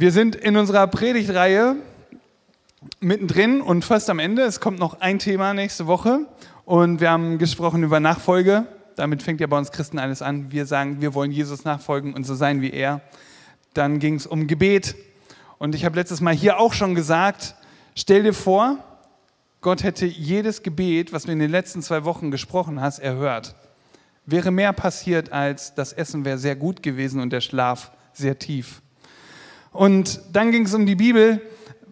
Wir sind in unserer Predigtreihe mittendrin und fast am Ende. Es kommt noch ein Thema nächste Woche und wir haben gesprochen über Nachfolge. Damit fängt ja bei uns Christen alles an. Wir sagen, wir wollen Jesus nachfolgen und so sein wie er. Dann ging es um Gebet und ich habe letztes Mal hier auch schon gesagt, stell dir vor, Gott hätte jedes Gebet, was du in den letzten zwei Wochen gesprochen hast, erhört. Wäre mehr passiert, als das Essen wäre sehr gut gewesen und der Schlaf sehr tief. Und dann ging es um die Bibel,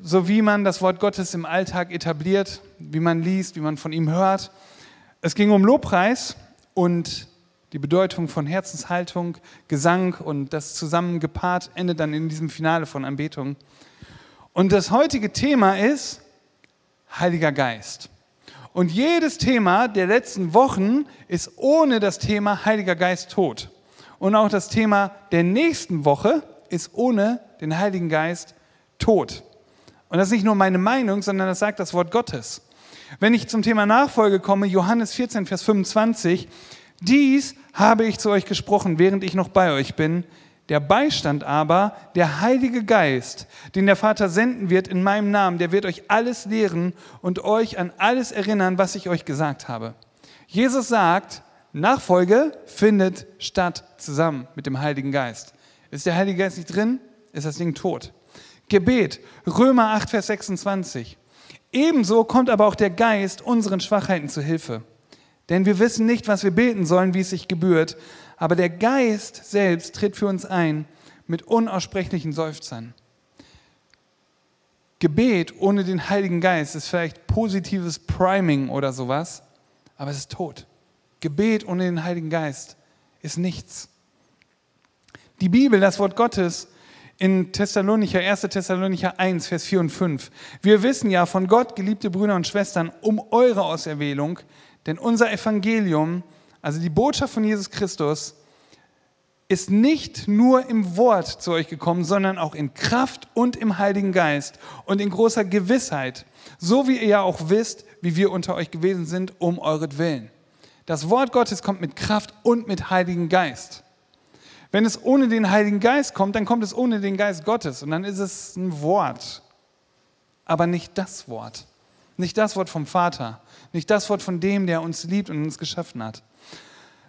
so wie man das Wort Gottes im Alltag etabliert, wie man liest, wie man von ihm hört. Es ging um Lobpreis und die Bedeutung von Herzenshaltung, Gesang und das zusammengepaart endet dann in diesem Finale von Anbetung. Und das heutige Thema ist Heiliger Geist. Und jedes Thema der letzten Wochen ist ohne das Thema Heiliger Geist tot. Und auch das Thema der nächsten Woche ist ohne den Heiligen Geist tot. Und das ist nicht nur meine Meinung, sondern das sagt das Wort Gottes. Wenn ich zum Thema Nachfolge komme, Johannes 14, Vers 25, dies habe ich zu euch gesprochen, während ich noch bei euch bin. Der Beistand aber, der Heilige Geist, den der Vater senden wird in meinem Namen, der wird euch alles lehren und euch an alles erinnern, was ich euch gesagt habe. Jesus sagt, Nachfolge findet statt zusammen mit dem Heiligen Geist. Ist der Heilige Geist nicht drin, ist das Ding tot. Gebet, Römer 8, Vers 26. Ebenso kommt aber auch der Geist unseren Schwachheiten zu Hilfe. Denn wir wissen nicht, was wir beten sollen, wie es sich gebührt, aber der Geist selbst tritt für uns ein mit unaussprechlichen Seufzern. Gebet ohne den Heiligen Geist ist vielleicht positives Priming oder sowas, aber es ist tot. Gebet ohne den Heiligen Geist ist nichts. Die Bibel, das Wort Gottes, in Thessalonicher, 1. Thessalonicher 1, Vers 4 und 5. Wir wissen ja von Gott, geliebte Brüder und Schwestern, um eure Auserwählung, denn unser Evangelium, also die Botschaft von Jesus Christus, ist nicht nur im Wort zu euch gekommen, sondern auch in Kraft und im Heiligen Geist und in großer Gewissheit, so wie ihr ja auch wisst, wie wir unter euch gewesen sind, um euretwillen. Das Wort Gottes kommt mit Kraft und mit Heiligen Geist. Wenn es ohne den Heiligen Geist kommt, dann kommt es ohne den Geist Gottes und dann ist es ein Wort, aber nicht das Wort. Nicht das Wort vom Vater, nicht das Wort von dem, der uns liebt und uns geschaffen hat.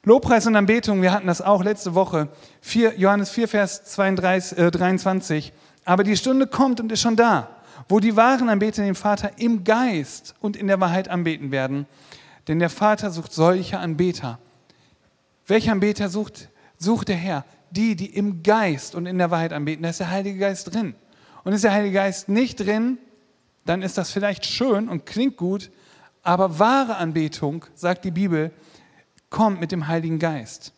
Lobpreis und Anbetung, wir hatten das auch letzte Woche, 4, Johannes 4, Vers 32, äh, 23. Aber die Stunde kommt und ist schon da, wo die wahren Anbeter den Vater im Geist und in der Wahrheit anbeten werden. Denn der Vater sucht solche Anbeter. Welcher Anbeter sucht sucht der Herr die, die im Geist und in der Wahrheit anbeten. Da ist der Heilige Geist drin. Und ist der Heilige Geist nicht drin, dann ist das vielleicht schön und klingt gut, aber wahre Anbetung, sagt die Bibel, kommt mit dem Heiligen Geist.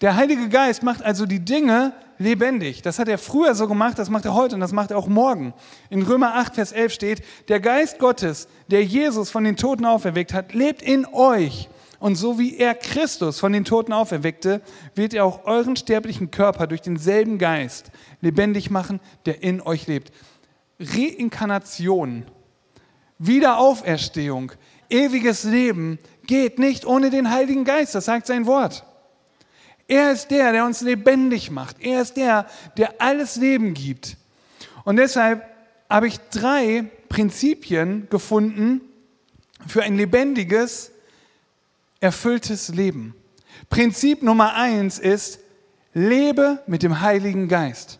Der Heilige Geist macht also die Dinge lebendig. Das hat er früher so gemacht, das macht er heute und das macht er auch morgen. In Römer 8, Vers 11 steht, der Geist Gottes, der Jesus von den Toten auferweckt hat, lebt in euch. Und so wie er Christus von den Toten auferweckte, wird er auch euren sterblichen Körper durch denselben Geist lebendig machen, der in euch lebt. Reinkarnation, Wiederauferstehung, ewiges Leben geht nicht ohne den Heiligen Geist, das sagt sein Wort. Er ist der, der uns lebendig macht. Er ist der, der alles Leben gibt. Und deshalb habe ich drei Prinzipien gefunden für ein lebendiges, erfülltes Leben. Prinzip Nummer eins ist, lebe mit dem Heiligen Geist.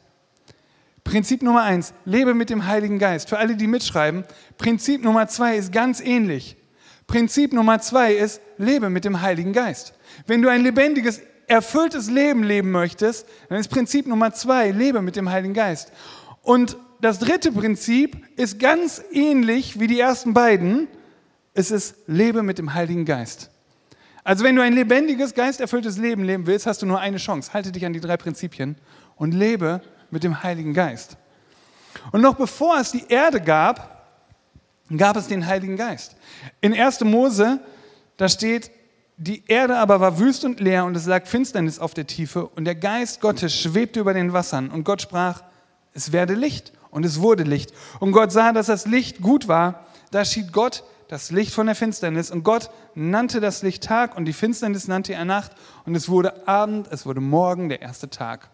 Prinzip Nummer eins, lebe mit dem Heiligen Geist. Für alle, die mitschreiben, Prinzip Nummer zwei ist ganz ähnlich. Prinzip Nummer zwei ist, lebe mit dem Heiligen Geist. Wenn du ein lebendiges, erfülltes Leben leben möchtest, dann ist Prinzip Nummer zwei, lebe mit dem Heiligen Geist. Und das dritte Prinzip ist ganz ähnlich wie die ersten beiden. Es ist, lebe mit dem Heiligen Geist. Also wenn du ein lebendiges, geisterfülltes Leben leben willst, hast du nur eine Chance. Halte dich an die drei Prinzipien und lebe mit dem Heiligen Geist. Und noch bevor es die Erde gab, gab es den Heiligen Geist. In 1. Mose, da steht, die Erde aber war wüst und leer und es lag Finsternis auf der Tiefe und der Geist Gottes schwebte über den Wassern und Gott sprach, es werde Licht und es wurde Licht. Und Gott sah, dass das Licht gut war. Da schied Gott das Licht von der Finsternis. Und Gott nannte das Licht Tag und die Finsternis nannte er Nacht. Und es wurde Abend, es wurde Morgen, der erste Tag.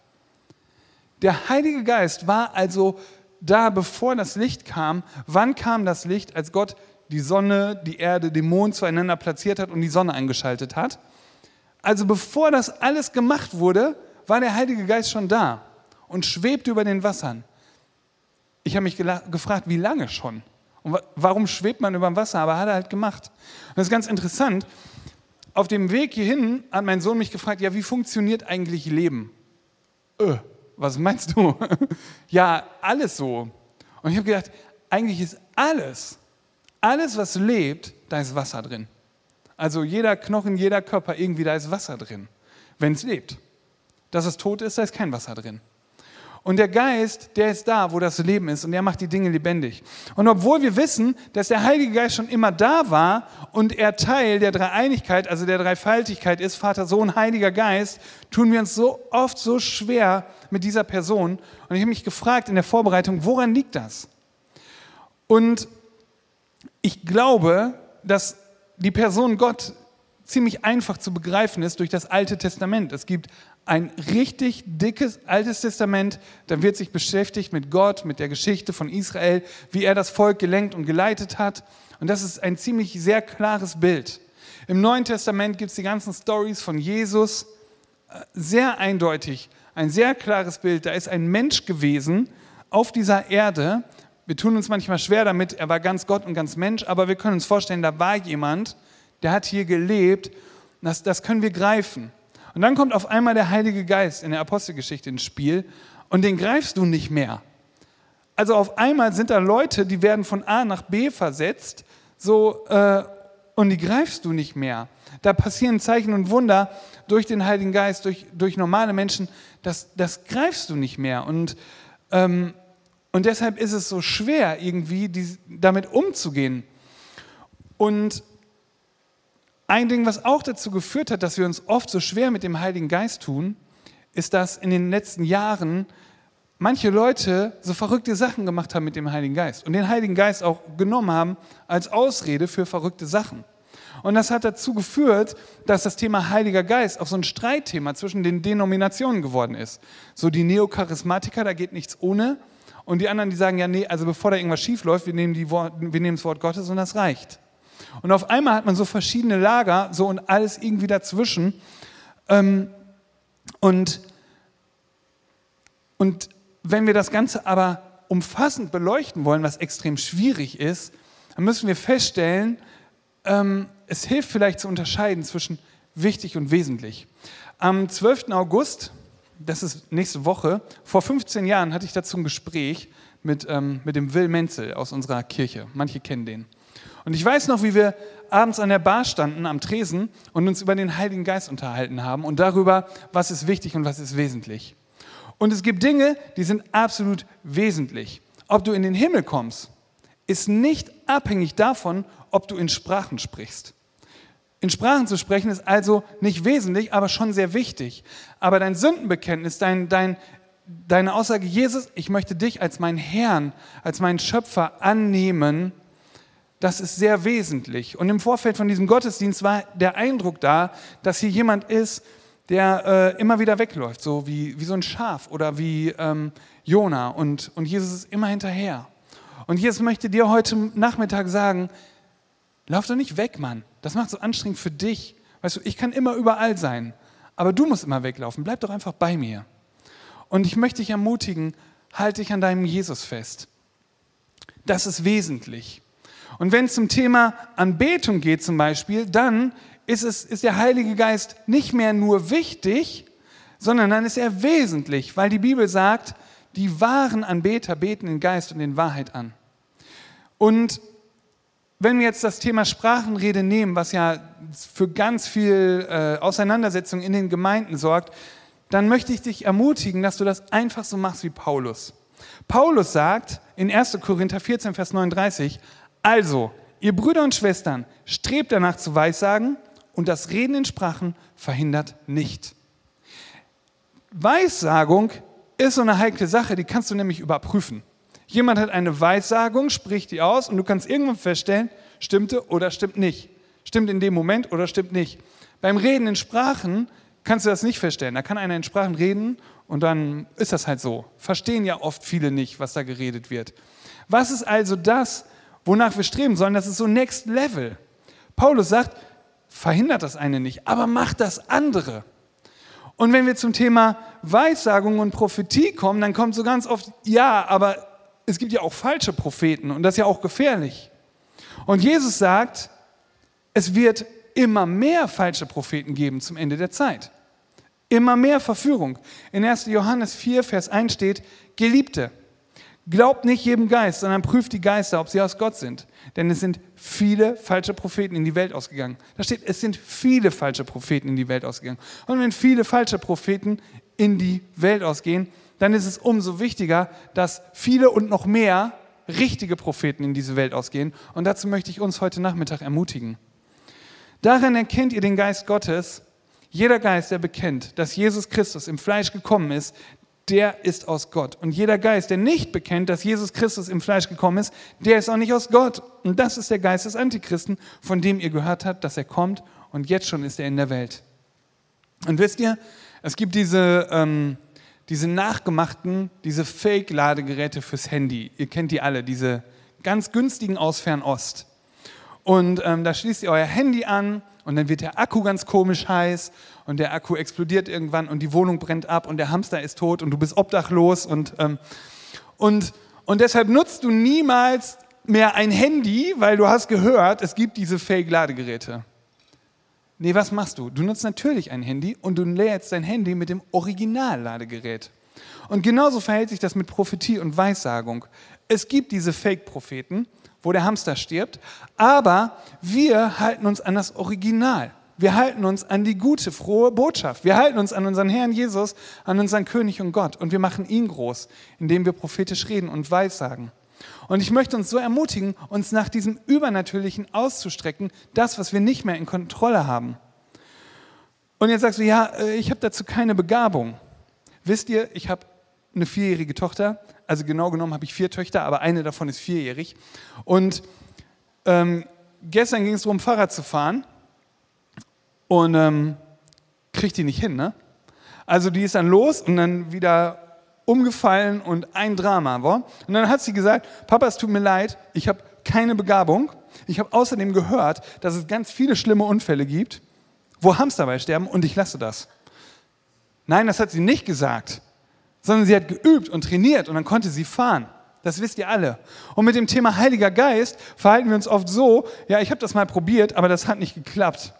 Der Heilige Geist war also da, bevor das Licht kam. Wann kam das Licht? Als Gott die Sonne, die Erde, den Mond zueinander platziert hat und die Sonne eingeschaltet hat. Also bevor das alles gemacht wurde, war der Heilige Geist schon da und schwebte über den Wassern. Ich habe mich gefragt, wie lange schon? Und warum schwebt man über dem Wasser? Aber hat er halt gemacht. Und das ist ganz interessant. Auf dem Weg hierhin hat mein Sohn mich gefragt, ja, wie funktioniert eigentlich Leben? Öh, was meinst du? ja, alles so. Und ich habe gedacht, eigentlich ist alles, alles, was lebt, da ist Wasser drin. Also jeder Knochen, jeder Körper, irgendwie, da ist Wasser drin, wenn es lebt. Dass es tot ist, da ist kein Wasser drin. Und der Geist, der ist da, wo das Leben ist und der macht die Dinge lebendig. Und obwohl wir wissen, dass der Heilige Geist schon immer da war und er Teil der Dreieinigkeit, also der Dreifaltigkeit ist, Vater, Sohn, Heiliger Geist, tun wir uns so oft so schwer mit dieser Person. Und ich habe mich gefragt in der Vorbereitung, woran liegt das? Und ich glaube, dass die Person Gott ziemlich einfach zu begreifen ist durch das Alte Testament. Es gibt ein richtig dickes Altes Testament, da wird sich beschäftigt mit Gott, mit der Geschichte von Israel, wie er das Volk gelenkt und geleitet hat. Und das ist ein ziemlich sehr klares Bild. Im Neuen Testament gibt es die ganzen Stories von Jesus, sehr eindeutig, ein sehr klares Bild. Da ist ein Mensch gewesen auf dieser Erde. Wir tun uns manchmal schwer damit, er war ganz Gott und ganz Mensch, aber wir können uns vorstellen, da war jemand, der hat hier gelebt. Das, das können wir greifen. Und dann kommt auf einmal der Heilige Geist in der Apostelgeschichte ins Spiel und den greifst du nicht mehr. Also auf einmal sind da Leute, die werden von A nach B versetzt, so äh, und die greifst du nicht mehr. Da passieren Zeichen und Wunder durch den Heiligen Geist, durch, durch normale Menschen, das, das greifst du nicht mehr. Und, ähm, und deshalb ist es so schwer, irgendwie die, damit umzugehen. Und ein Ding, was auch dazu geführt hat, dass wir uns oft so schwer mit dem Heiligen Geist tun, ist, dass in den letzten Jahren manche Leute so verrückte Sachen gemacht haben mit dem Heiligen Geist und den Heiligen Geist auch genommen haben als Ausrede für verrückte Sachen. Und das hat dazu geführt, dass das Thema Heiliger Geist auch so ein Streitthema zwischen den Denominationen geworden ist. So die Neocharismatiker, da geht nichts ohne. Und die anderen, die sagen, ja, nee, also bevor da irgendwas schief läuft, wir wir nehmen das Wort Gottes und das reicht. Und auf einmal hat man so verschiedene Lager, so und alles irgendwie dazwischen. Ähm, und, und wenn wir das Ganze aber umfassend beleuchten wollen, was extrem schwierig ist, dann müssen wir feststellen, ähm, es hilft vielleicht zu unterscheiden zwischen wichtig und wesentlich. Am 12. August, das ist nächste Woche, vor 15 Jahren hatte ich dazu ein Gespräch mit, ähm, mit dem Will Menzel aus unserer Kirche. Manche kennen den. Und ich weiß noch, wie wir abends an der Bar standen, am Tresen und uns über den Heiligen Geist unterhalten haben und darüber, was ist wichtig und was ist wesentlich. Und es gibt Dinge, die sind absolut wesentlich. Ob du in den Himmel kommst, ist nicht abhängig davon, ob du in Sprachen sprichst. In Sprachen zu sprechen ist also nicht wesentlich, aber schon sehr wichtig. Aber dein Sündenbekenntnis, dein, dein, deine Aussage, Jesus, ich möchte dich als meinen Herrn, als meinen Schöpfer annehmen, das ist sehr wesentlich. Und im Vorfeld von diesem Gottesdienst war der Eindruck da, dass hier jemand ist, der äh, immer wieder wegläuft, so wie, wie so ein Schaf oder wie ähm, Jona. Und, und Jesus ist immer hinterher. Und Jesus möchte dir heute Nachmittag sagen, lauf doch nicht weg, Mann. Das macht so anstrengend für dich. Weißt du, ich kann immer überall sein, aber du musst immer weglaufen. Bleib doch einfach bei mir. Und ich möchte dich ermutigen, halte dich an deinem Jesus fest. Das ist wesentlich. Und wenn es zum Thema Anbetung geht zum Beispiel, dann ist, es, ist der Heilige Geist nicht mehr nur wichtig, sondern dann ist er wesentlich, weil die Bibel sagt, die wahren Anbeter beten in Geist und in Wahrheit an. Und wenn wir jetzt das Thema Sprachenrede nehmen, was ja für ganz viel äh, Auseinandersetzung in den Gemeinden sorgt, dann möchte ich dich ermutigen, dass du das einfach so machst wie Paulus. Paulus sagt in 1. Korinther 14, Vers 39, also, ihr Brüder und Schwestern, strebt danach zu Weissagen und das Reden in Sprachen verhindert nicht. Weissagung ist so eine heikle Sache, die kannst du nämlich überprüfen. Jemand hat eine Weissagung, spricht die aus und du kannst irgendwann feststellen, stimmte oder stimmt nicht. Stimmt in dem Moment oder stimmt nicht. Beim Reden in Sprachen kannst du das nicht feststellen. Da kann einer in Sprachen reden und dann ist das halt so. Verstehen ja oft viele nicht, was da geredet wird. Was ist also das, wonach wir streben sollen? Das ist so Next Level. Paulus sagt, verhindert das eine nicht, aber macht das andere. Und wenn wir zum Thema Weissagung und Prophetie kommen, dann kommt so ganz oft, ja, aber es gibt ja auch falsche Propheten und das ist ja auch gefährlich. Und Jesus sagt, es wird immer mehr falsche Propheten geben zum Ende der Zeit. Immer mehr Verführung. In 1. Johannes 4, Vers 1 steht, Geliebte, glaubt nicht jedem Geist, sondern prüft die Geister, ob sie aus Gott sind. Denn es sind viele falsche Propheten in die Welt ausgegangen. Da steht, es sind viele falsche Propheten in die Welt ausgegangen. Und wenn viele falsche Propheten in die Welt ausgehen, dann ist es umso wichtiger, dass viele und noch mehr richtige Propheten in diese Welt ausgehen. Und dazu möchte ich uns heute Nachmittag ermutigen. Daran erkennt ihr den Geist Gottes. Jeder Geist, der bekennt, dass Jesus Christus im Fleisch gekommen ist, der ist aus Gott. Und jeder Geist, der nicht bekennt, dass Jesus Christus im Fleisch gekommen ist, der ist auch nicht aus Gott. Und das ist der Geist des Antichristen, von dem ihr gehört habt, dass er kommt und jetzt schon ist er in der Welt. Und wisst ihr, es gibt diese, ähm, diese nachgemachten, diese Fake-Ladegeräte fürs Handy. Ihr kennt die alle, diese ganz günstigen aus Fernost. Und ähm, da schließt ihr euer Handy an und dann wird der Akku ganz komisch heiß und der Akku explodiert irgendwann und die Wohnung brennt ab und der Hamster ist tot und du bist obdachlos und, ähm, und, und deshalb nutzt du niemals mehr ein Handy, weil du hast gehört, es gibt diese Fake-Ladegeräte. Nee, was machst du? Du nutzt natürlich ein Handy und du lädst dein Handy mit dem Original-Ladegerät. Und genauso verhält sich das mit Prophetie und Weissagung. Es gibt diese Fake-Propheten, wo der Hamster stirbt, aber wir halten uns an das Original. Wir halten uns an die gute, frohe Botschaft. Wir halten uns an unseren Herrn Jesus, an unseren König und Gott. Und wir machen ihn groß, indem wir prophetisch reden und weissagen. Und ich möchte uns so ermutigen, uns nach diesem Übernatürlichen auszustrecken, das, was wir nicht mehr in Kontrolle haben. Und jetzt sagst du, ja, äh, ich habe dazu keine Begabung. Wisst ihr, ich habe eine vierjährige Tochter, also genau genommen habe ich vier Töchter, aber eine davon ist vierjährig. Und ähm, gestern ging es darum, Fahrrad zu fahren und ähm, kriegt die nicht hin, ne? Also die ist dann los und dann wieder umgefallen und ein Drama war. Und dann hat sie gesagt, Papa, es tut mir leid, ich habe keine Begabung. Ich habe außerdem gehört, dass es ganz viele schlimme Unfälle gibt, wo Hamster bei sterben und ich lasse das. Nein, das hat sie nicht gesagt sondern sie hat geübt und trainiert und dann konnte sie fahren. Das wisst ihr alle. Und mit dem Thema Heiliger Geist verhalten wir uns oft so, ja, ich habe das mal probiert, aber das hat nicht geklappt.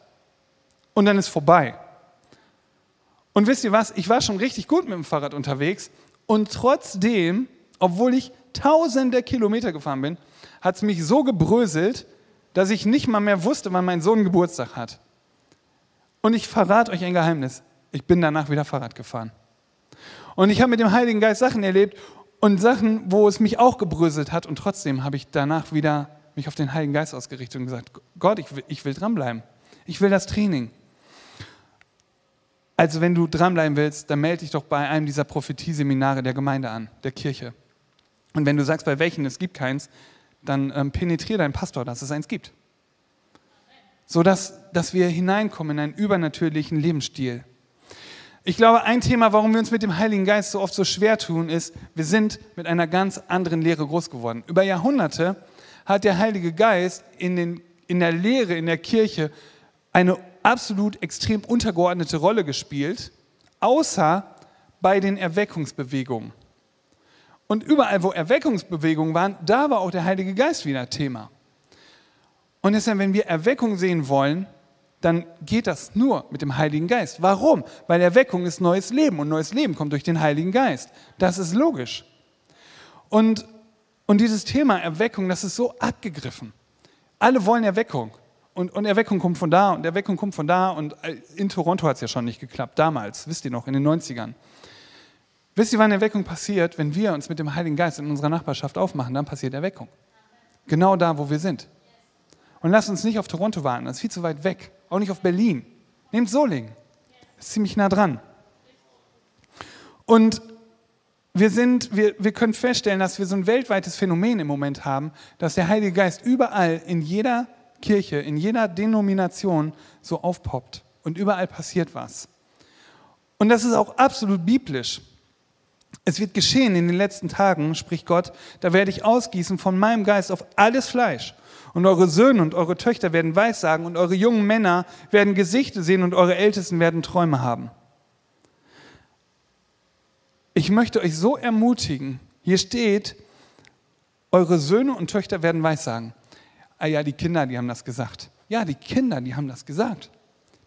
Und dann ist vorbei. Und wisst ihr was, ich war schon richtig gut mit dem Fahrrad unterwegs und trotzdem, obwohl ich tausende Kilometer gefahren bin, hat es mich so gebröselt, dass ich nicht mal mehr wusste, wann mein Sohn Geburtstag hat. Und ich verrate euch ein Geheimnis. Ich bin danach wieder Fahrrad gefahren. Und ich habe mit dem Heiligen Geist Sachen erlebt und Sachen, wo es mich auch gebröselt hat. Und trotzdem habe ich danach wieder mich auf den Heiligen Geist ausgerichtet und gesagt, Gott, ich will, ich will dranbleiben. Ich will das Training. Also wenn du dranbleiben willst, dann melde dich doch bei einem dieser Prophetieseminare der Gemeinde an, der Kirche. Und wenn du sagst, bei welchen es gibt keins, dann ähm, penetriere deinen Pastor, dass es eins gibt. So dass, wir hineinkommen in einen übernatürlichen Lebensstil. Ich glaube, ein Thema, warum wir uns mit dem Heiligen Geist so oft so schwer tun, ist, wir sind mit einer ganz anderen Lehre groß geworden. Über Jahrhunderte hat der Heilige Geist in, den, in der Lehre, in der Kirche eine absolut extrem untergeordnete Rolle gespielt, außer bei den Erweckungsbewegungen. Und überall, wo Erweckungsbewegungen waren, da war auch der Heilige Geist wieder Thema. Und deshalb, wenn wir Erweckung sehen wollen, dann geht das nur mit dem Heiligen Geist. Warum? Weil Erweckung ist neues Leben und neues Leben kommt durch den Heiligen Geist. Das ist logisch. Und, und dieses Thema Erweckung, das ist so abgegriffen. Alle wollen Erweckung. Und, und Erweckung kommt von da und Erweckung kommt von da. Und äh, in Toronto hat es ja schon nicht geklappt, damals, wisst ihr noch, in den 90ern. Wisst ihr, wann Erweckung passiert? Wenn wir uns mit dem Heiligen Geist in unserer Nachbarschaft aufmachen, dann passiert Erweckung. Genau da, wo wir sind. Und lasst uns nicht auf Toronto warten, das ist viel zu weit weg. Auch nicht auf Berlin. Nehmt Solingen. Das ist ziemlich nah dran. Und wir, sind, wir, wir können feststellen, dass wir so ein weltweites Phänomen im Moment haben, dass der Heilige Geist überall in jeder Kirche, in jeder Denomination so aufpoppt. Und überall passiert was. Und das ist auch absolut biblisch. Es wird geschehen in den letzten Tagen, spricht Gott, da werde ich ausgießen von meinem Geist auf alles Fleisch. Und eure Söhne und eure Töchter werden Weissagen und eure jungen Männer werden Gesichter sehen und eure Ältesten werden Träume haben. Ich möchte euch so ermutigen, hier steht, eure Söhne und Töchter werden Weissagen. Ah ja, die Kinder, die haben das gesagt. Ja, die Kinder, die haben das gesagt.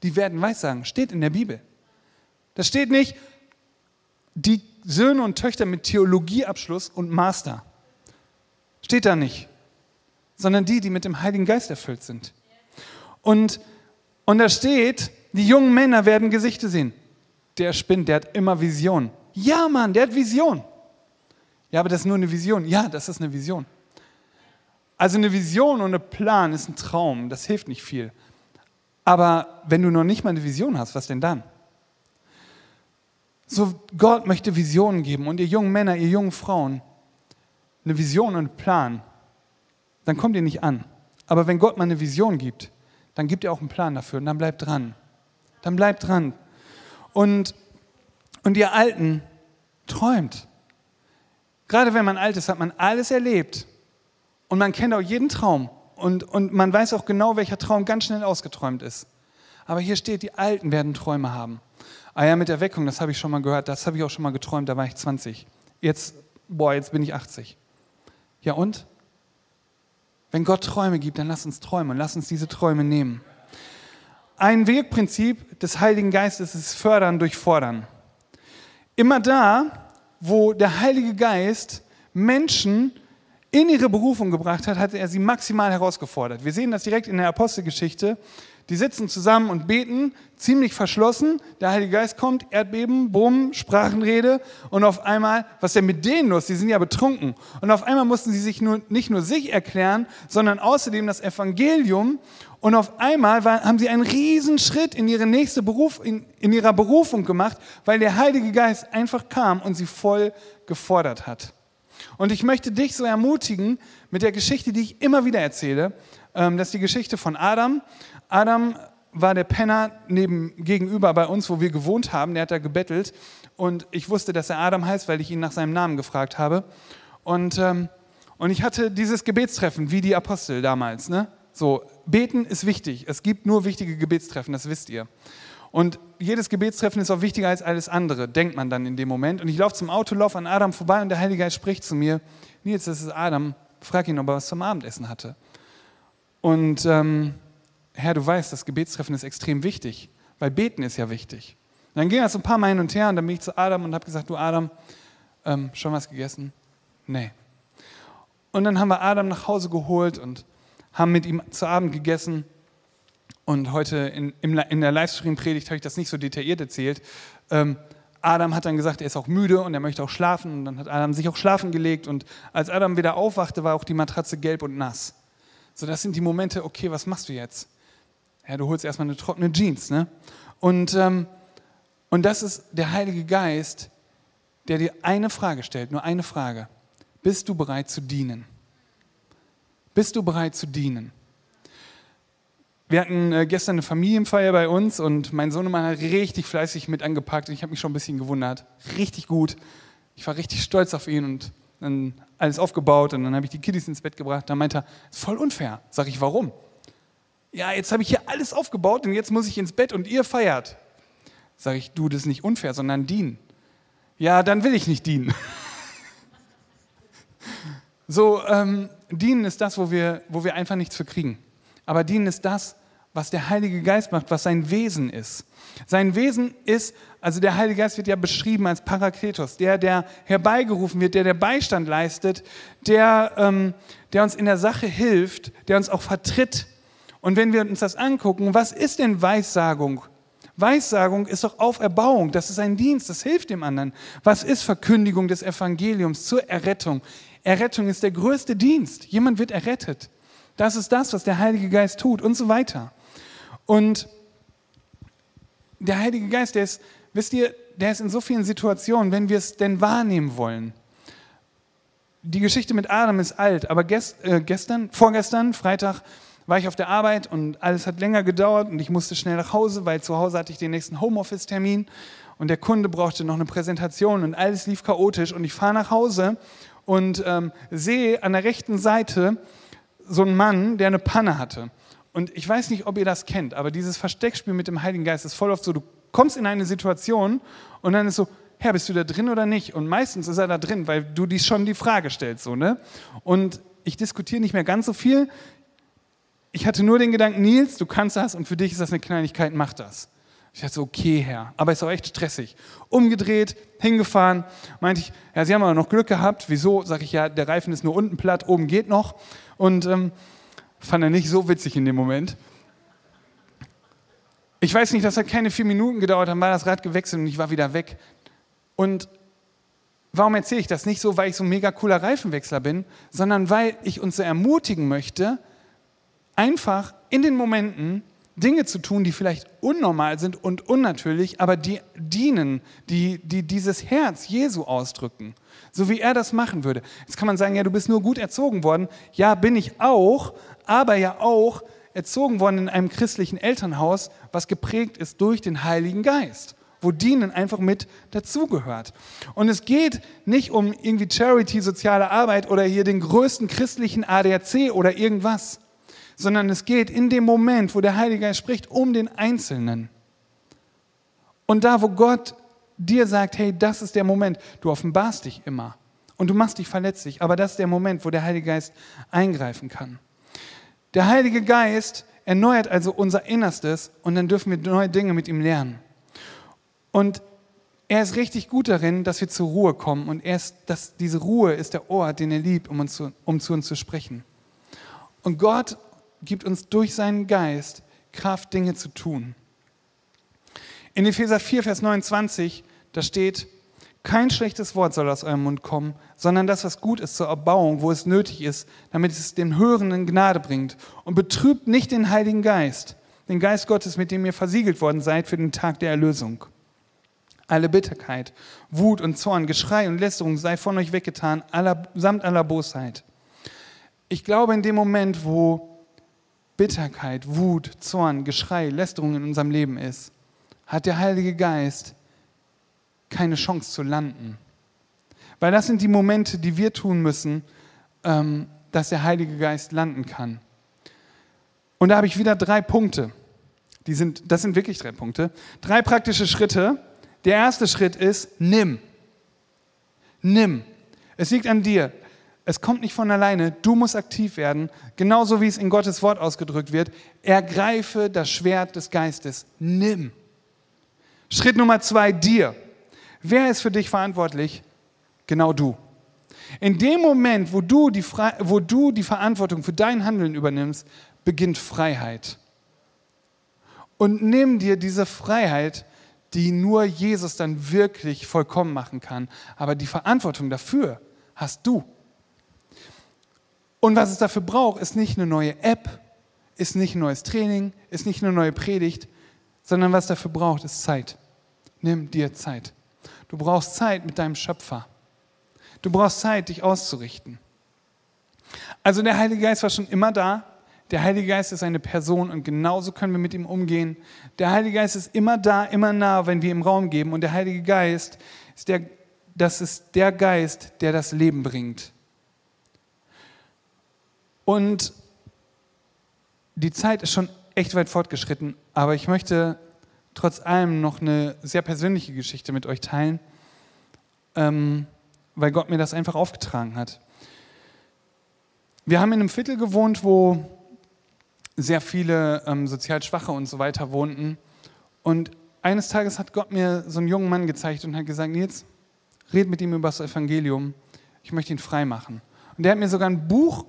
Die werden Weissagen. Steht in der Bibel. Das steht nicht, die Söhne und Töchter mit Theologieabschluss und Master. Steht da nicht. Sondern die, die mit dem Heiligen Geist erfüllt sind. Und, und da steht, die jungen Männer werden Gesichter sehen. Der spinnt, der hat immer Vision. Ja, Mann, der hat Vision. Ja, aber das ist nur eine Vision. Ja, das ist eine Vision. Also eine Vision und ein Plan ist ein Traum, das hilft nicht viel. Aber wenn du noch nicht mal eine Vision hast, was denn dann? So, Gott möchte Visionen geben und ihr jungen Männer, ihr jungen Frauen, eine Vision und einen Plan, dann kommt ihr nicht an. Aber wenn Gott mal eine Vision gibt, dann gibt er auch einen Plan dafür und dann bleibt dran. Dann bleibt dran. Und, und ihr Alten träumt. Gerade wenn man alt ist, hat man alles erlebt und man kennt auch jeden Traum und, und man weiß auch genau, welcher Traum ganz schnell ausgeträumt ist. Aber hier steht, die Alten werden Träume haben. Ah ja, mit der Weckung, das habe ich schon mal gehört, das habe ich auch schon mal geträumt, da war ich 20. Jetzt, boah, jetzt bin ich 80. Ja und? Wenn Gott Träume gibt, dann lass uns träumen und lass uns diese Träume nehmen. Ein Wegprinzip des Heiligen Geistes ist Fördern durch Fordern. Immer da, wo der Heilige Geist Menschen in ihre Berufung gebracht hat, hat er sie maximal herausgefordert. Wir sehen das direkt in der Apostelgeschichte. Die sitzen zusammen und beten, ziemlich verschlossen. Der Heilige Geist kommt, Erdbeben, Bumm, Sprachenrede. Und auf einmal, was ist denn mit denen los? Die sind ja betrunken. Und auf einmal mussten sie sich nur, nicht nur sich erklären, sondern außerdem das Evangelium. Und auf einmal war, haben sie einen riesen Schritt in ihre nächste Beruf, in, in ihrer Berufung gemacht, weil der Heilige Geist einfach kam und sie voll gefordert hat. Und ich möchte dich so ermutigen mit der Geschichte, die ich immer wieder erzähle. Ähm, das ist die Geschichte von Adam. Adam war der Penner neben, gegenüber bei uns, wo wir gewohnt haben. Der hat da gebettelt. Und ich wusste, dass er Adam heißt, weil ich ihn nach seinem Namen gefragt habe. Und, ähm, und ich hatte dieses Gebetstreffen, wie die Apostel damals. Ne? So, beten ist wichtig. Es gibt nur wichtige Gebetstreffen, das wisst ihr. Und jedes Gebetstreffen ist auch wichtiger als alles andere, denkt man dann in dem Moment. Und ich laufe zum Auto, laufe an Adam vorbei und der Heilige Geist spricht zu mir: Nils, das ist Adam. Frag ihn, ob er was zum Abendessen hatte. Und ähm, Herr, du weißt, das Gebetstreffen ist extrem wichtig, weil beten ist ja wichtig. Und dann ging das ein paar Mal hin und her und dann bin ich zu Adam und habe gesagt, du Adam, ähm, schon was gegessen? Nee. Und dann haben wir Adam nach Hause geholt und haben mit ihm zu Abend gegessen. Und heute in, in der Livestream-Predigt habe ich das nicht so detailliert erzählt. Ähm, Adam hat dann gesagt, er ist auch müde und er möchte auch schlafen. Und dann hat Adam sich auch schlafen gelegt. Und als Adam wieder aufwachte, war auch die Matratze gelb und nass. So, das sind die Momente, okay, was machst du jetzt? Ja, du holst erstmal eine trockene Jeans. Ne? Und, ähm, und das ist der Heilige Geist, der dir eine Frage stellt, nur eine Frage. Bist du bereit zu dienen? Bist du bereit zu dienen? Wir hatten äh, gestern eine Familienfeier bei uns und mein Sohnemann hat richtig fleißig mit angepackt und ich habe mich schon ein bisschen gewundert. Richtig gut. Ich war richtig stolz auf ihn und dann alles aufgebaut und dann habe ich die Kiddies ins Bett gebracht. Dann meinte er, ist voll unfair. Sag ich, warum? ja, jetzt habe ich hier alles aufgebaut und jetzt muss ich ins Bett und ihr feiert. Sage ich, du, das ist nicht unfair, sondern dienen. Ja, dann will ich nicht dienen. so, ähm, dienen ist das, wo wir, wo wir einfach nichts für kriegen. Aber dienen ist das, was der Heilige Geist macht, was sein Wesen ist. Sein Wesen ist, also der Heilige Geist wird ja beschrieben als Parakletos, der, der herbeigerufen wird, der der Beistand leistet, der, ähm, der uns in der Sache hilft, der uns auch vertritt, und wenn wir uns das angucken, was ist denn Weissagung? Weissagung ist doch Auferbauung, das ist ein Dienst, das hilft dem anderen. Was ist Verkündigung des Evangeliums zur Errettung? Errettung ist der größte Dienst. Jemand wird errettet. Das ist das, was der Heilige Geist tut und so weiter. Und der Heilige Geist, der ist, wisst ihr, der ist in so vielen Situationen, wenn wir es denn wahrnehmen wollen. Die Geschichte mit Adam ist alt, aber gest, äh, gestern, vorgestern, Freitag, war ich auf der Arbeit und alles hat länger gedauert und ich musste schnell nach Hause, weil zu Hause hatte ich den nächsten Homeoffice-Termin. und der Kunde brauchte noch eine Präsentation und alles lief chaotisch und ich fahre nach Hause und ähm, sehe an der rechten Seite so einen Mann, der eine Panne hatte. Und ich weiß nicht, ob ihr das kennt, aber dieses Versteckspiel mit dem Heiligen Geist ist voll oft so, du kommst in eine Situation und dann ist so, Herr, bist du da drin oder nicht? Und meistens ist er da drin, weil du dies schon die Frage stellst. So, ne? Und ich diskutiere nicht mehr ganz so viel. Ich hatte nur den Gedanken, Nils, du kannst das und für dich ist das eine Kleinigkeit, mach das. Ich dachte so, okay, Herr, aber ist auch echt stressig. Umgedreht, hingefahren, meinte ich, ja, Sie haben aber noch Glück gehabt. Wieso? Sag ich, ja, der Reifen ist nur unten platt, oben geht noch. Und ähm, fand er nicht so witzig in dem Moment. Ich weiß nicht, das hat keine vier Minuten gedauert, dann war das Rad gewechselt und ich war wieder weg. Und warum erzähle ich das? Nicht so, weil ich so ein mega cooler Reifenwechsler bin, sondern weil ich uns so ermutigen möchte, einfach in den Momenten Dinge zu tun, die vielleicht unnormal sind und unnatürlich, aber die dienen, die, die dieses Herz Jesu ausdrücken, so wie er das machen würde. Jetzt kann man sagen, ja, du bist nur gut erzogen worden. Ja, bin ich auch, aber ja auch erzogen worden in einem christlichen Elternhaus, was geprägt ist durch den Heiligen Geist wo Dienen einfach mit dazugehört. Und es geht nicht um irgendwie Charity, soziale Arbeit oder hier den größten christlichen ADAC oder irgendwas, sondern es geht in dem Moment, wo der Heilige Geist spricht, um den Einzelnen. Und da, wo Gott dir sagt, hey, das ist der Moment, du offenbarst dich immer und du machst dich verletzlich, aber das ist der Moment, wo der Heilige Geist eingreifen kann. Der Heilige Geist erneuert also unser Innerstes und dann dürfen wir neue Dinge mit ihm lernen. Und er ist richtig gut darin, dass wir zur Ruhe kommen. Und er ist, dass diese Ruhe ist der Ort, den er liebt, um, uns zu, um zu uns zu sprechen. Und Gott gibt uns durch seinen Geist Kraft, Dinge zu tun. In Epheser 4, Vers 29, da steht, kein schlechtes Wort soll aus eurem Mund kommen, sondern das, was gut ist zur Erbauung, wo es nötig ist, damit es dem Hörenden Gnade bringt. Und betrübt nicht den Heiligen Geist, den Geist Gottes, mit dem ihr versiegelt worden seid für den Tag der Erlösung. Alle Bitterkeit, Wut und Zorn, Geschrei und Lästerung sei von euch weggetan, aller, samt aller Bosheit. Ich glaube, in dem Moment, wo Bitterkeit, Wut, Zorn, Geschrei, Lästerung in unserem Leben ist, hat der Heilige Geist keine Chance zu landen. Weil das sind die Momente, die wir tun müssen, ähm, dass der Heilige Geist landen kann. Und da habe ich wieder drei Punkte. Die sind, das sind wirklich drei Punkte. Drei praktische Schritte, der erste Schritt ist, nimm. Nimm. Es liegt an dir. Es kommt nicht von alleine. Du musst aktiv werden. Genauso wie es in Gottes Wort ausgedrückt wird. Ergreife das Schwert des Geistes. Nimm. Schritt Nummer zwei, dir. Wer ist für dich verantwortlich? Genau du. In dem Moment, wo du die, Fre wo du die Verantwortung für dein Handeln übernimmst, beginnt Freiheit. Und nimm dir diese Freiheit die nur Jesus dann wirklich vollkommen machen kann. Aber die Verantwortung dafür hast du. Und was es dafür braucht, ist nicht eine neue App, ist nicht ein neues Training, ist nicht eine neue Predigt, sondern was dafür braucht, ist Zeit. Nimm dir Zeit. Du brauchst Zeit mit deinem Schöpfer. Du brauchst Zeit, dich auszurichten. Also der Heilige Geist war schon immer da, der Heilige Geist ist eine Person und genauso können wir mit ihm umgehen. Der Heilige Geist ist immer da, immer nah, wenn wir ihm Raum geben. Und der Heilige Geist ist der, das ist der Geist, der das Leben bringt. Und die Zeit ist schon echt weit fortgeschritten, aber ich möchte trotz allem noch eine sehr persönliche Geschichte mit euch teilen, ähm, weil Gott mir das einfach aufgetragen hat. Wir haben in einem Viertel gewohnt, wo sehr viele ähm, sozial Schwache und so weiter wohnten. Und eines Tages hat Gott mir so einen jungen Mann gezeigt und hat gesagt, Nils, red mit ihm über das Evangelium. Ich möchte ihn frei machen. Und der hat mir sogar ein Buch,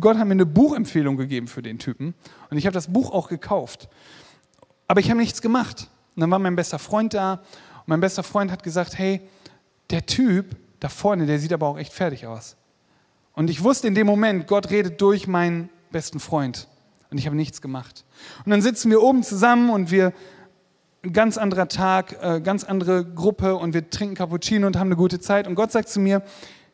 Gott hat mir eine Buchempfehlung gegeben für den Typen. Und ich habe das Buch auch gekauft. Aber ich habe nichts gemacht. Und dann war mein bester Freund da. Und mein bester Freund hat gesagt, hey, der Typ da vorne, der sieht aber auch echt fertig aus. Und ich wusste in dem Moment, Gott redet durch meinen besten Freund. Und ich habe nichts gemacht. Und dann sitzen wir oben zusammen und wir, ein ganz anderer Tag, äh, ganz andere Gruppe und wir trinken Cappuccino und haben eine gute Zeit. Und Gott sagt zu mir,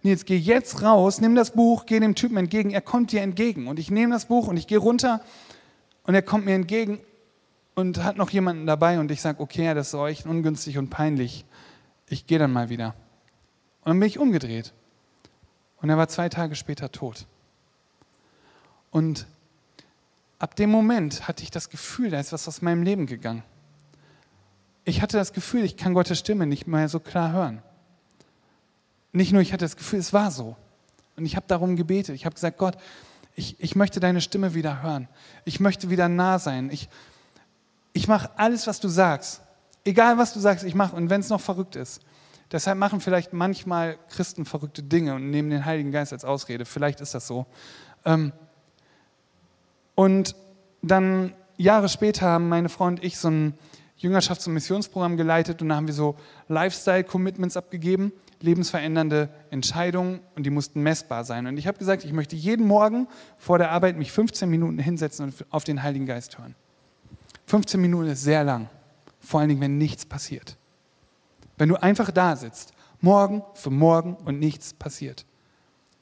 Nils, geh jetzt raus, nimm das Buch, geh dem Typen entgegen, er kommt dir entgegen. Und ich nehme das Buch und ich gehe runter und er kommt mir entgegen und hat noch jemanden dabei und ich sage, okay, das ist euch ungünstig und peinlich. Ich gehe dann mal wieder. Und dann bin ich umgedreht. Und er war zwei Tage später tot. Und ab dem Moment hatte ich das Gefühl, da ist was aus meinem Leben gegangen. Ich hatte das Gefühl, ich kann Gottes Stimme nicht mehr so klar hören. Nicht nur, ich hatte das Gefühl, es war so. Und ich habe darum gebetet. Ich habe gesagt, Gott, ich, ich möchte deine Stimme wieder hören. Ich möchte wieder nah sein. Ich, ich mache alles, was du sagst. Egal, was du sagst, ich mache. Und wenn es noch verrückt ist. Deshalb machen vielleicht manchmal Christen verrückte Dinge und nehmen den Heiligen Geist als Ausrede. Vielleicht ist das so. Ähm, und dann Jahre später haben meine Frau und ich so ein Jüngerschafts- und Missionsprogramm geleitet und da haben wir so Lifestyle-Commitments abgegeben, lebensverändernde Entscheidungen und die mussten messbar sein. Und ich habe gesagt, ich möchte jeden Morgen vor der Arbeit mich 15 Minuten hinsetzen und auf den Heiligen Geist hören. 15 Minuten ist sehr lang, vor allen Dingen, wenn nichts passiert. Wenn du einfach da sitzt, morgen für morgen und nichts passiert.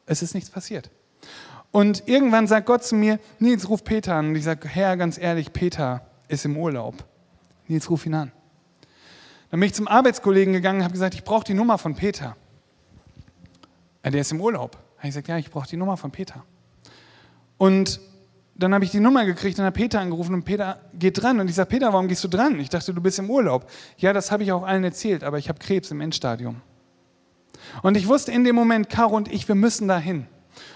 Es ist nichts passiert. Und irgendwann sagt Gott zu mir, Nils, ruf Peter an. Und ich sage, Herr, ganz ehrlich, Peter ist im Urlaub. Nils, ruf ihn an. Dann bin ich zum Arbeitskollegen gegangen und habe gesagt, ich brauche die Nummer von Peter. Der ist im Urlaub. Habe ich gesagt, ja, ich brauche die Nummer von Peter. Und dann habe ich die Nummer gekriegt und habe Peter angerufen und Peter geht dran. Und ich sage, Peter, warum gehst du dran? Ich dachte, du bist im Urlaub. Ja, das habe ich auch allen erzählt, aber ich habe Krebs im Endstadium. Und ich wusste in dem Moment, Caro und ich, wir müssen dahin.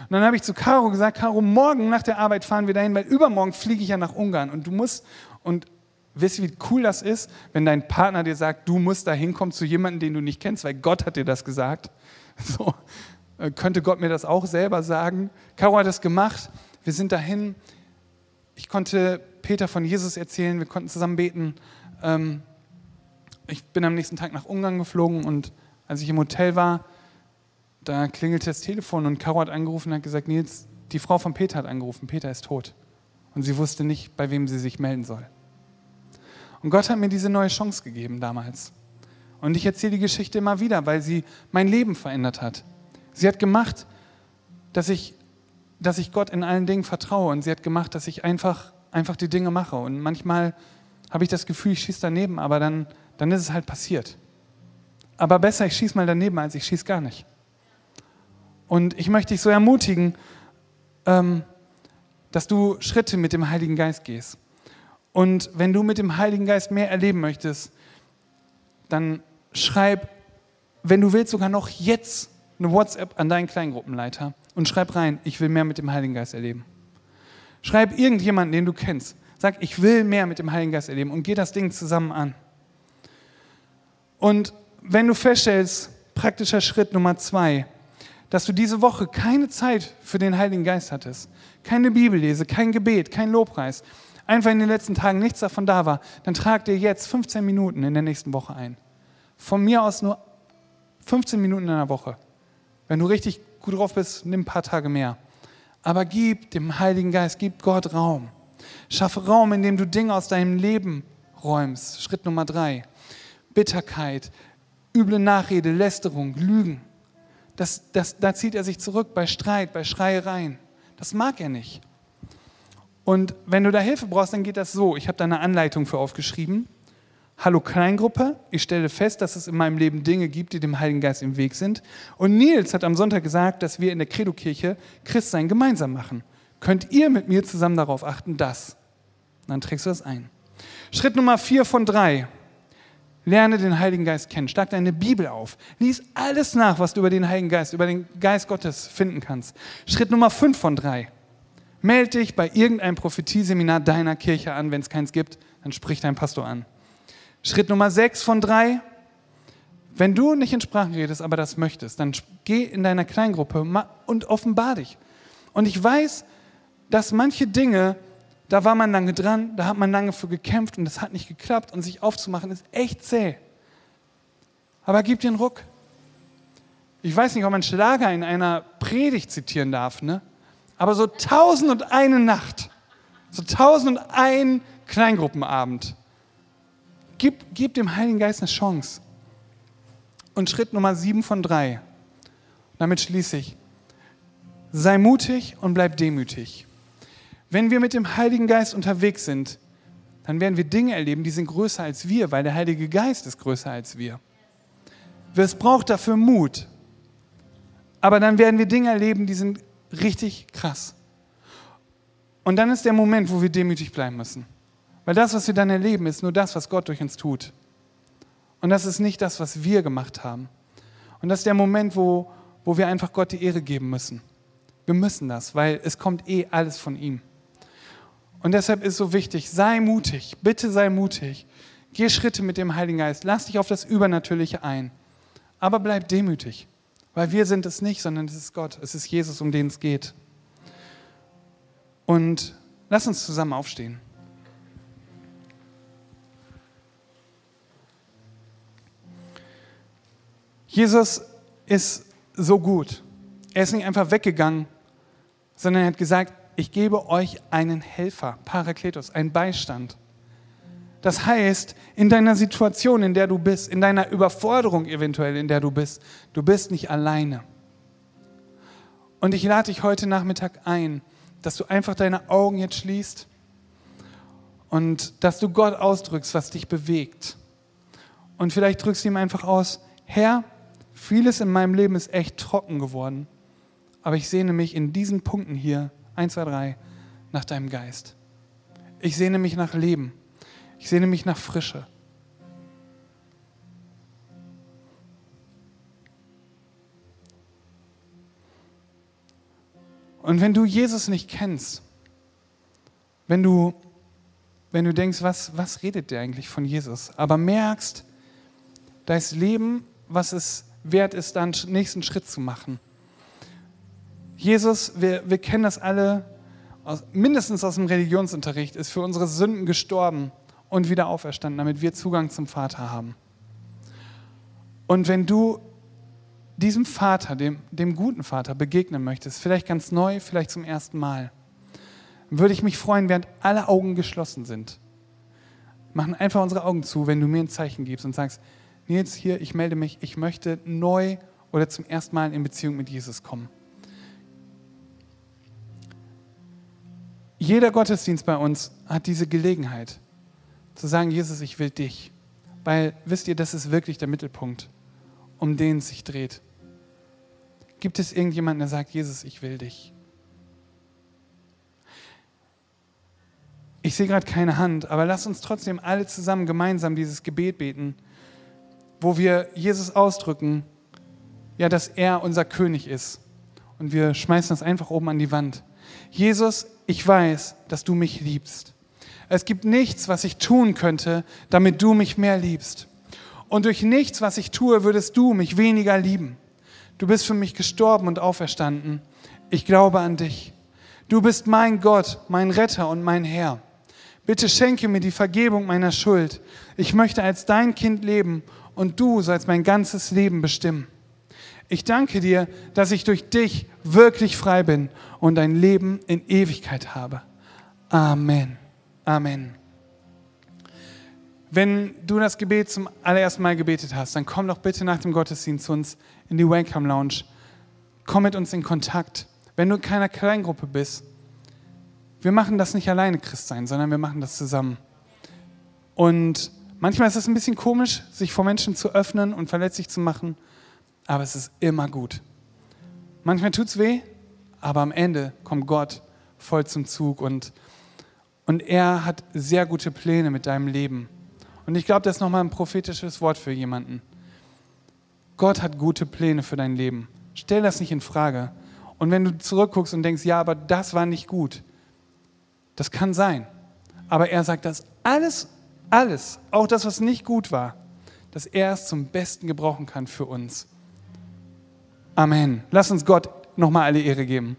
Und dann habe ich zu Caro gesagt, Caro, morgen nach der Arbeit fahren wir dahin, weil übermorgen fliege ich ja nach Ungarn. Und du musst, und wisst ihr, wie cool das ist, wenn dein Partner dir sagt, du musst da hinkommen zu jemandem, den du nicht kennst, weil Gott hat dir das gesagt. So, äh, könnte Gott mir das auch selber sagen. Caro hat das gemacht. Wir sind dahin. Ich konnte Peter von Jesus erzählen. Wir konnten zusammen beten. Ähm, ich bin am nächsten Tag nach Ungarn geflogen und als ich im Hotel war, da klingelte das Telefon und Caro hat angerufen und hat gesagt, Nils, die Frau von Peter hat angerufen, Peter ist tot. Und sie wusste nicht, bei wem sie sich melden soll. Und Gott hat mir diese neue Chance gegeben damals. Und ich erzähle die Geschichte immer wieder, weil sie mein Leben verändert hat. Sie hat gemacht, dass ich, dass ich Gott in allen Dingen vertraue. Und sie hat gemacht, dass ich einfach, einfach die Dinge mache. Und manchmal habe ich das Gefühl, ich schieße daneben, aber dann, dann ist es halt passiert. Aber besser, ich schieße mal daneben, als ich schieße gar nicht. Und ich möchte dich so ermutigen, ähm, dass du Schritte mit dem Heiligen Geist gehst. Und wenn du mit dem Heiligen Geist mehr erleben möchtest, dann schreib, wenn du willst, sogar noch jetzt eine WhatsApp an deinen Kleingruppenleiter und schreib rein, ich will mehr mit dem Heiligen Geist erleben. Schreib irgendjemanden, den du kennst. Sag, ich will mehr mit dem Heiligen Geist erleben und geh das Ding zusammen an. Und wenn du feststellst, praktischer Schritt Nummer zwei, dass du diese Woche keine Zeit für den Heiligen Geist hattest, keine Bibellese, kein Gebet, kein Lobpreis, einfach in den letzten Tagen nichts davon da war, dann trag dir jetzt 15 Minuten in der nächsten Woche ein. Von mir aus nur 15 Minuten in einer Woche. Wenn du richtig gut drauf bist, nimm ein paar Tage mehr. Aber gib dem Heiligen Geist, gib Gott Raum. Schaffe Raum, in dem du Dinge aus deinem Leben räumst. Schritt Nummer drei. Bitterkeit, üble Nachrede, Lästerung, Lügen. Das, das, da zieht er sich zurück bei Streit, bei Schreiereien. Das mag er nicht. Und wenn du da Hilfe brauchst, dann geht das so. Ich habe da eine Anleitung für aufgeschrieben. Hallo Kleingruppe, ich stelle fest, dass es in meinem Leben Dinge gibt, die dem Heiligen Geist im Weg sind. Und Nils hat am Sonntag gesagt, dass wir in der Credo-Kirche Christsein gemeinsam machen. Könnt ihr mit mir zusammen darauf achten, dass? Dann trägst du das ein. Schritt Nummer vier von drei. Lerne den Heiligen Geist kennen. Schlag deine Bibel auf. Lies alles nach, was du über den Heiligen Geist, über den Geist Gottes finden kannst. Schritt Nummer 5 von 3. Meld dich bei irgendeinem Prophetieseminar deiner Kirche an. Wenn es keins gibt, dann sprich dein Pastor an. Schritt Nummer 6 von 3. Wenn du nicht in Sprachen redest, aber das möchtest, dann geh in deiner Kleingruppe und offenbar dich. Und ich weiß, dass manche Dinge da war man lange dran, da hat man lange für gekämpft und es hat nicht geklappt und sich aufzumachen ist echt zäh. Aber gib den Ruck. Ich weiß nicht, ob man Schlager in einer Predigt zitieren darf, ne? aber so tausend und eine Nacht, so tausend und ein Kleingruppenabend. Gib, gib dem Heiligen Geist eine Chance. Und Schritt Nummer sieben von drei. Damit schließe ich. Sei mutig und bleib demütig. Wenn wir mit dem Heiligen Geist unterwegs sind, dann werden wir Dinge erleben, die sind größer als wir, weil der Heilige Geist ist größer als wir. Es braucht dafür Mut. Aber dann werden wir Dinge erleben, die sind richtig krass. Und dann ist der Moment, wo wir demütig bleiben müssen. Weil das, was wir dann erleben, ist nur das, was Gott durch uns tut. Und das ist nicht das, was wir gemacht haben. Und das ist der Moment, wo, wo wir einfach Gott die Ehre geben müssen. Wir müssen das, weil es kommt eh alles von ihm. Und deshalb ist so wichtig, sei mutig, bitte sei mutig. Geh Schritte mit dem Heiligen Geist, lass dich auf das Übernatürliche ein. Aber bleib demütig, weil wir sind es nicht, sondern es ist Gott, es ist Jesus, um den es geht. Und lass uns zusammen aufstehen. Jesus ist so gut. Er ist nicht einfach weggegangen, sondern er hat gesagt, ich gebe euch einen Helfer, Parakletos, einen Beistand. Das heißt, in deiner Situation, in der du bist, in deiner Überforderung eventuell, in der du bist, du bist nicht alleine. Und ich lade dich heute Nachmittag ein, dass du einfach deine Augen jetzt schließt und dass du Gott ausdrückst, was dich bewegt. Und vielleicht drückst du ihm einfach aus, Herr, vieles in meinem Leben ist echt trocken geworden, aber ich sehne mich in diesen Punkten hier, 1, 2, 3, nach deinem Geist. Ich sehne mich nach Leben. Ich sehne mich nach Frische. Und wenn du Jesus nicht kennst, wenn du, wenn du denkst, was, was redet der eigentlich von Jesus, aber merkst, da ist Leben, was es wert ist, dann den nächsten Schritt zu machen. Jesus, wir, wir kennen das alle, aus, mindestens aus dem Religionsunterricht, ist für unsere Sünden gestorben und wieder auferstanden, damit wir Zugang zum Vater haben. Und wenn du diesem Vater, dem, dem guten Vater, begegnen möchtest, vielleicht ganz neu, vielleicht zum ersten Mal, würde ich mich freuen, während alle Augen geschlossen sind. Machen einfach unsere Augen zu, wenn du mir ein Zeichen gibst und sagst, Nils, hier, ich melde mich, ich möchte neu oder zum ersten Mal in Beziehung mit Jesus kommen. Jeder Gottesdienst bei uns hat diese Gelegenheit zu sagen, Jesus, ich will dich. Weil, wisst ihr, das ist wirklich der Mittelpunkt, um den es sich dreht. Gibt es irgendjemanden, der sagt, Jesus, ich will dich? Ich sehe gerade keine Hand, aber lass uns trotzdem alle zusammen gemeinsam dieses Gebet beten, wo wir Jesus ausdrücken, ja, dass er unser König ist. Und wir schmeißen das einfach oben an die Wand. Jesus, ich weiß, dass du mich liebst. Es gibt nichts, was ich tun könnte, damit du mich mehr liebst. Und durch nichts, was ich tue, würdest du mich weniger lieben. Du bist für mich gestorben und auferstanden. Ich glaube an dich. Du bist mein Gott, mein Retter und mein Herr. Bitte schenke mir die Vergebung meiner Schuld. Ich möchte als dein Kind leben und du sollst mein ganzes Leben bestimmen. Ich danke dir, dass ich durch dich wirklich frei bin und ein Leben in Ewigkeit habe. Amen. Amen. Wenn du das Gebet zum allerersten Mal gebetet hast, dann komm doch bitte nach dem Gottesdienst zu uns in die Welcome Lounge. Komm mit uns in Kontakt. Wenn du in keiner Kleingruppe bist, wir machen das nicht alleine Christ sein, sondern wir machen das zusammen. Und manchmal ist es ein bisschen komisch, sich vor Menschen zu öffnen und verletzlich zu machen, aber es ist immer gut. Manchmal tut es weh, aber am Ende kommt Gott voll zum Zug und, und er hat sehr gute Pläne mit deinem Leben. Und ich glaube, das ist nochmal ein prophetisches Wort für jemanden. Gott hat gute Pläne für dein Leben. Stell das nicht in Frage. Und wenn du zurückguckst und denkst, ja, aber das war nicht gut, das kann sein. Aber er sagt, dass alles, alles, auch das, was nicht gut war, dass er es zum Besten gebrauchen kann für uns. Amen. Lass uns Gott nochmal alle Ehre geben.